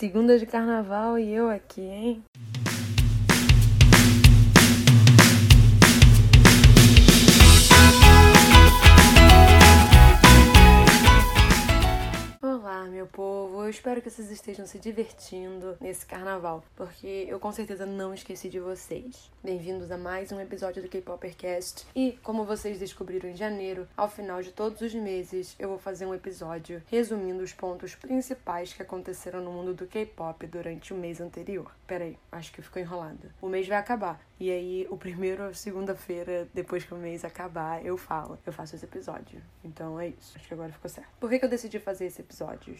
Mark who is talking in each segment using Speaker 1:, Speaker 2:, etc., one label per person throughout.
Speaker 1: Segunda de carnaval e eu aqui, hein? Meu povo. Eu espero que vocês estejam se divertindo nesse carnaval, porque eu com certeza não esqueci de vocês. Bem-vindos a mais um episódio do K-Poppercast. E, como vocês descobriram em janeiro, ao final de todos os meses, eu vou fazer um episódio resumindo os pontos principais que aconteceram no mundo do K-pop durante o mês anterior. Peraí, acho que ficou enrolado. O mês vai acabar. E aí, o primeiro segunda-feira, depois que o mês acabar, eu falo. Eu faço esse episódio. Então é isso. Acho que agora ficou certo. Por que, que eu decidi fazer esse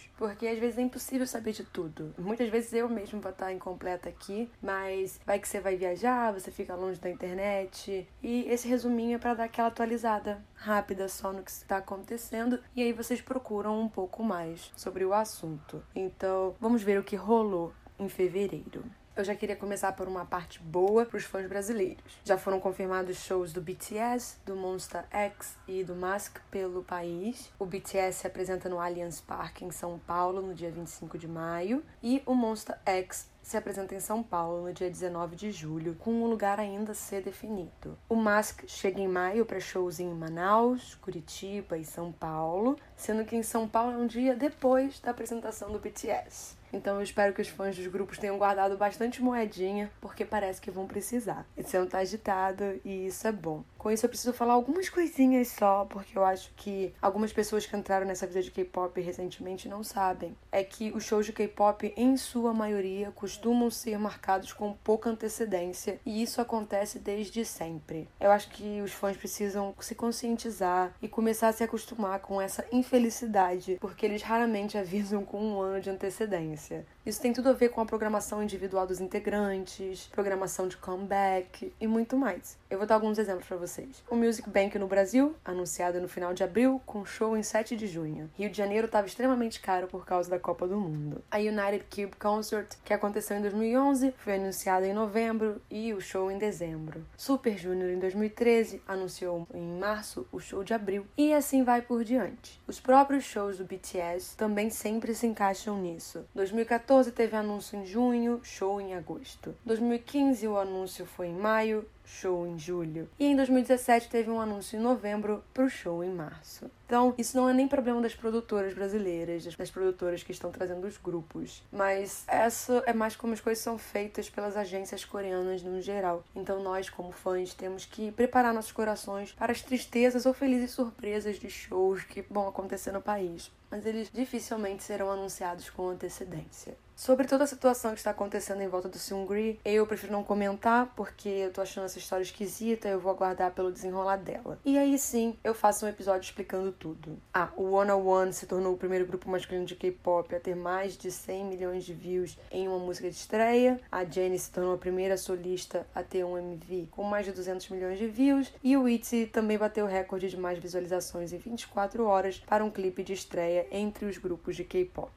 Speaker 1: episódios? Porque às vezes é impossível saber de tudo. Muitas vezes eu mesmo vou estar incompleta aqui, mas vai que você vai viajar, você fica longe da internet. E esse resuminho é para dar aquela atualizada rápida só no que está acontecendo. E aí vocês procuram um pouco mais sobre o assunto. Então, vamos ver o que rolou em fevereiro. Eu já queria começar por uma parte boa para os fãs brasileiros. Já foram confirmados shows do BTS, do Monster X e do Mask pelo país. O BTS se apresenta no Allianz Parque em São Paulo no dia 25 de maio e o Monster X se apresenta em São Paulo no dia 19 de julho, com um lugar ainda a ser definido. O Mask chega em maio para shows em Manaus, Curitiba e São Paulo, sendo que em São Paulo é um dia depois da apresentação do BTS. Então eu espero que os fãs dos grupos tenham guardado bastante moedinha, porque parece que vão precisar. Esse ano tá agitado e isso é bom. Com isso eu preciso falar algumas coisinhas só, porque eu acho que algumas pessoas que entraram nessa vida de K-pop recentemente não sabem. É que os shows de K-pop, em sua maioria, costumam ser marcados com pouca antecedência, e isso acontece desde sempre. Eu acho que os fãs precisam se conscientizar e começar a se acostumar com essa infelicidade, porque eles raramente avisam com um ano de antecedência. Isso tem tudo a ver com a programação individual dos integrantes, programação de comeback e muito mais. Eu vou dar alguns exemplos para vocês. O Music Bank no Brasil, anunciado no final de abril, com show em 7 de junho. Rio de Janeiro estava extremamente caro por causa da Copa do Mundo. A United Cube Concert, que aconteceu em 2011, foi anunciada em novembro e o show em dezembro. Super Junior em 2013 anunciou em março o show de abril e assim vai por diante. Os próprios shows do BTS também sempre se encaixam nisso. 2014 teve anúncio em junho, show em agosto. 2015 o anúncio foi em maio, show em julho. E em 2017 teve um anúncio em novembro para o show em março. Então, isso não é nem problema das produtoras brasileiras, das produtoras que estão trazendo os grupos, mas essa é mais como as coisas são feitas pelas agências coreanas no geral. Então, nós, como fãs, temos que preparar nossos corações para as tristezas ou felizes surpresas de shows que vão acontecer no país, mas eles dificilmente serão anunciados com antecedência. Sobre toda a situação que está acontecendo em volta do Seungri, eu prefiro não comentar porque eu tô achando essa história esquisita, eu vou aguardar pelo desenrolar dela. E aí sim, eu faço um episódio explicando tudo. Ah, o One on One se tornou o primeiro grupo masculino de K-pop a ter mais de 100 milhões de views em uma música de estreia. A Jennie se tornou a primeira solista a ter um MV com mais de 200 milhões de views. E o ITZY também bateu o recorde de mais visualizações em 24 horas para um clipe de estreia entre os grupos de K-pop.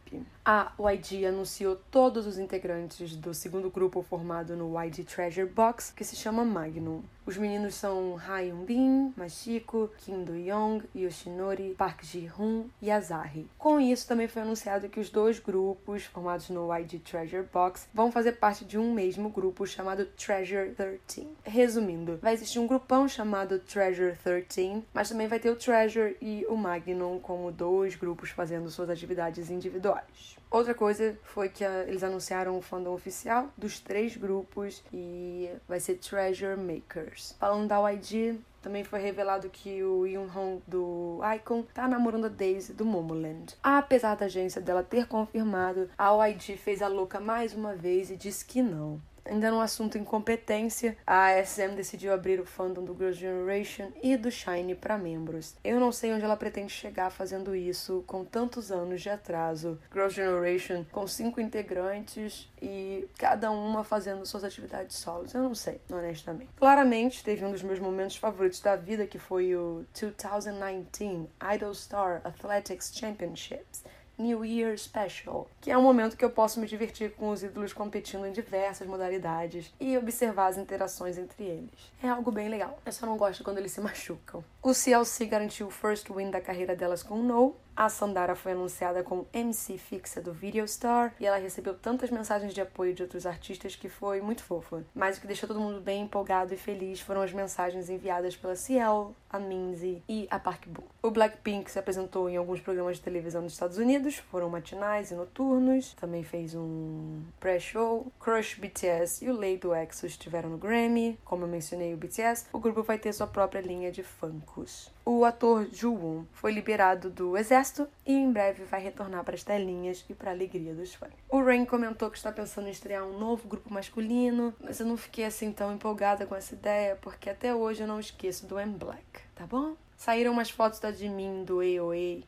Speaker 1: A YG anunciou todos os integrantes do segundo grupo formado no YG Treasure Box, que se chama Magnum. Os meninos são Ha Bin, Mashiko, Kim Do-young, Yoshinori, Park Ji-hoon e Azahi. Com isso, também foi anunciado que os dois grupos, formados no YG Treasure Box, vão fazer parte de um mesmo grupo chamado Treasure 13. Resumindo, vai existir um grupão chamado Treasure 13, mas também vai ter o Treasure e o Magnum como dois grupos fazendo suas atividades individuais. Outra coisa foi que uh, eles anunciaram o fandom oficial dos três grupos e vai ser Treasure Makers. Falando da YG, também foi revelado que o Yoon Hong do Icon tá namorando a Daisy do Momoland. Apesar da agência dela ter confirmado, a YG fez a louca mais uma vez e disse que não. Ainda no assunto incompetência, a SM decidiu abrir o fandom do Girls' Generation e do Shine para membros. Eu não sei onde ela pretende chegar fazendo isso com tantos anos de atraso. Girls' Generation com cinco integrantes e cada uma fazendo suas atividades solos. Eu não sei, honestamente. Claramente, teve um dos meus momentos favoritos da vida que foi o 2019 Idol Star Athletics Championships New Year Special, que é um momento que eu posso me divertir com os ídolos competindo em diversas modalidades e observar as interações entre eles. É algo bem legal. Eu só não gosto quando eles se machucam. O CLC garantiu o first win da carreira delas com No, A Sandara foi anunciada como MC fixa do Video Star e ela recebeu tantas mensagens de apoio de outros artistas que foi muito fofa. Mas o que deixou todo mundo bem empolgado e feliz foram as mensagens enviadas pela Ciel, a Minzy e a Park Bo. O Blackpink se apresentou em alguns programas de televisão nos Estados Unidos, foram matinais e noturnos, também fez um pré-show. Crush BTS e o Lei do EXO estiveram no Grammy. Como eu mencionei o BTS, o grupo vai ter sua própria linha de funkos. O ator Ju-won foi liberado do exército e em breve vai retornar para as telinhas e para a alegria dos fãs. O Rain comentou que está pensando em estrear um novo grupo masculino, mas eu não fiquei assim tão empolgada com essa ideia porque até hoje eu não esqueço do M Black, tá bom? Saíram umas fotos da Jimin do AOA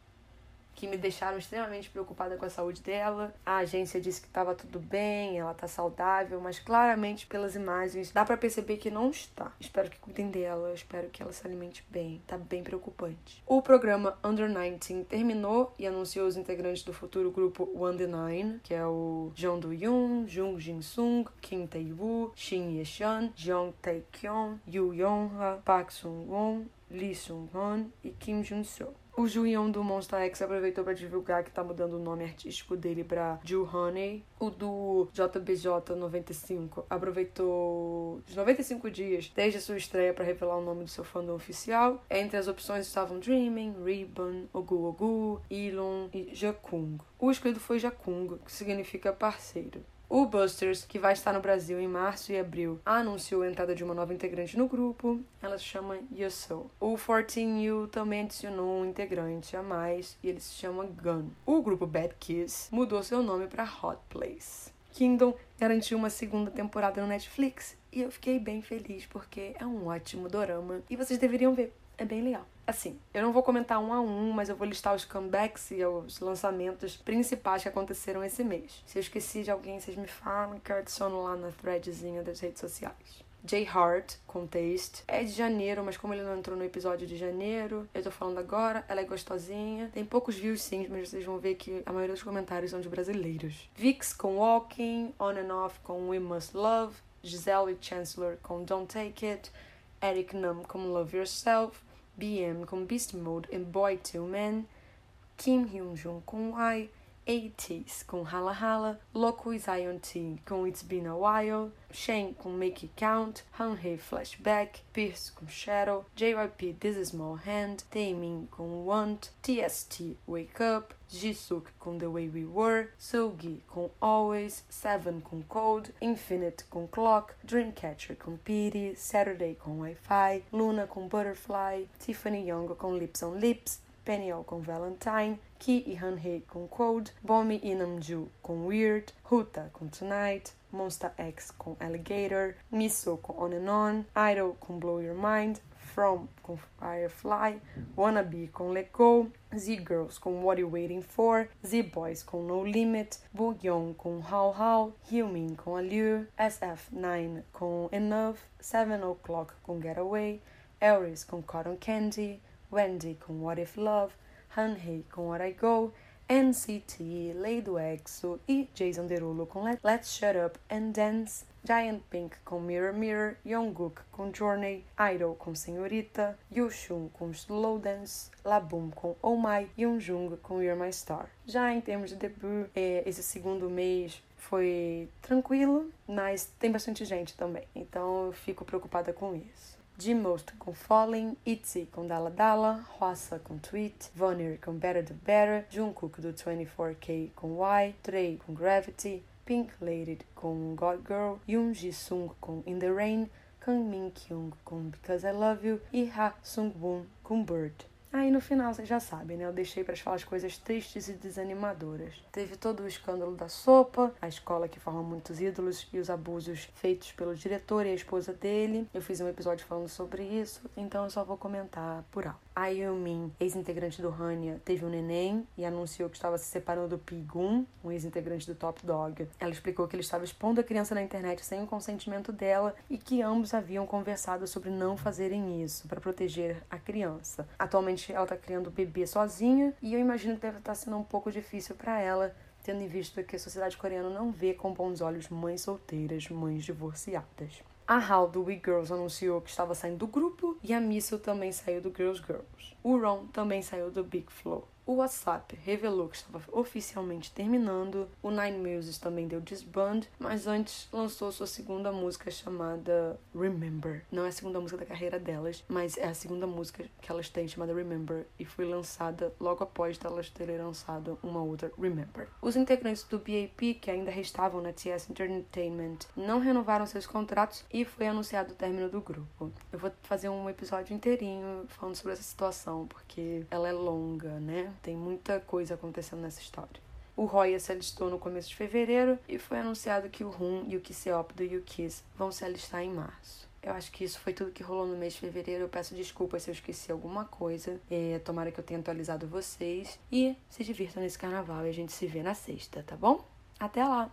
Speaker 1: que me deixaram extremamente preocupada com a saúde dela. A agência disse que estava tudo bem, ela tá saudável, mas claramente pelas imagens dá para perceber que não está. Espero que cuidem dela, espero que ela se alimente bem. Tá bem preocupante. O programa Under 19 terminou e anunciou os integrantes do futuro grupo One The Nine, que é o Jung Do Yoon, Jung Jin Sung, Kim Tae Woo, Shin Ye Shan, Jung Tae Kyung, Yoo Young Ha, Park Sung Won, Lee Sung Hoon e Kim Jun Seo. O Juyeon do Monster X aproveitou para divulgar que tá mudando o nome artístico dele para Ju Honey. O do JBJ 95 aproveitou os 95 dias desde a sua estreia para revelar o nome do seu fandom oficial. Entre as opções estavam Dreaming, Ribbon, Ogu Ogu, Elon e Jakung. O escolhido foi Jakung, que significa parceiro. O Busters, que vai estar no Brasil em março e abril, anunciou a entrada de uma nova integrante no grupo. Ela se chama Yuso. O 14U também adicionou um integrante a mais e ele se chama Gun. O grupo Bad Kiss mudou seu nome para Hot Place. Kingdom garantiu uma segunda temporada no Netflix e eu fiquei bem feliz porque é um ótimo dorama e vocês deveriam ver. É bem legal. Assim, eu não vou comentar um a um, mas eu vou listar os comebacks e os lançamentos principais que aconteceram esse mês. Se eu esqueci de alguém, vocês me falam que eu adiciono lá na threadzinha das redes sociais. Jay Hart, com Taste. É de janeiro, mas como ele não entrou no episódio de janeiro, eu tô falando agora. Ela é gostosinha. Tem poucos views sim, mas vocês vão ver que a maioria dos comentários são de brasileiros. Vix com Walking, On and Off com We Must Love, Giselle Chancellor com Don't Take It, Eric Nam com Love Yourself, BM com Beast Mode e Boy Two Men, Kim Hyun-jung com Y, ATEEZ com Hala Hala, Loco Zion T com It's Been a While, Shane com Make It Count, Hanhei Flashback, Pierce com Shadow, JYP This Is Small Hand, Taemin com Want, TST Wake Up, Jisuk com The Way We Were, Sugi com Always, Seven com Cold, Infinite com Clock, Dreamcatcher com Pity, Saturday com Wi-Fi, Luna com Butterfly, Tiffany Young com Lips on Lips, Peniel com Valentine, Ki e Hanhei com Cold, Bomi e Namju com Weird, Huta com Tonight, Monster X com Alligator, Miso com On and On, Idol com Blow Your Mind, From com Firefly, Wannabe com Let Go, Z-Girls com What You Waiting For, Z-Boys com No Limit, Boogyong com How How, Hyumin com Allure, SF9 com Enough, Seven O'Clock com Getaway, Aries com Cotton Candy, Wendy com What If Love, Hanhei com What I Go, NCT, Lei do EXO e Jason Derulo com Let's Shut Up and Dance, Giant Pink com Mirror Mirror, Jungkook com Journey, Idol com Senhorita, Yushun com Slow Dance, Laboom com Oh My e Jung com You're My Star. Já em termos de debut, esse segundo mês foi tranquilo, mas tem bastante gente também, então eu fico preocupada com isso. G-Most com Falling, ITZY com Dala Dala, Hwasa com Tweet, Vonir com Better the Better, Jungkook do 24K com Y, Trey com Gravity, Pink Lady com God Girl, Yoon Ji-sung com In the Rain, Kang Min Kyung com Because I Love You e Ha Sung-woon com Bird. Aí no final, vocês já sabem, né? Eu deixei para falar as coisas tristes e desanimadoras. Teve todo o escândalo da sopa, a escola que forma muitos ídolos e os abusos feitos pelo diretor e a esposa dele. Eu fiz um episódio falando sobre isso, então eu só vou comentar por alto. A Yumin, ex-integrante do Hania, teve um neném e anunciou que estava se separando do Pigun, um ex-integrante do Top Dog. Ela explicou que ele estava expondo a criança na internet sem o consentimento dela e que ambos haviam conversado sobre não fazerem isso para proteger a criança. Atualmente ela está criando o bebê sozinha e eu imagino que deve estar tá sendo um pouco difícil para ela tendo em vista que a sociedade coreana não vê com bons olhos mães solteiras, mães divorciadas. A Hal do We Girls anunciou que estava saindo do grupo e a Missile também saiu do Girls Girls. O Ron também saiu do Big Flow. O WhatsApp revelou que estava oficialmente terminando. O Nine Muses também deu disband, mas antes lançou sua segunda música chamada Remember. Não é a segunda música da carreira delas, mas é a segunda música que elas têm chamada Remember e foi lançada logo após elas terem lançado uma outra Remember. Os integrantes do BAP, que ainda restavam na TS Entertainment, não renovaram seus contratos e foi anunciado o término do grupo. Eu vou fazer um episódio inteirinho falando sobre essa situação, porque ela é longa, né? Tem muita coisa acontecendo nessa história. O Roya se alistou no começo de fevereiro e foi anunciado que o Rum e o Kiseop do YouKiss vão se alistar em março. Eu acho que isso foi tudo que rolou no mês de fevereiro. Eu peço desculpas se eu esqueci alguma coisa. É, tomara que eu tenha atualizado vocês. E se divirtam nesse carnaval e a gente se vê na sexta, tá bom? Até lá!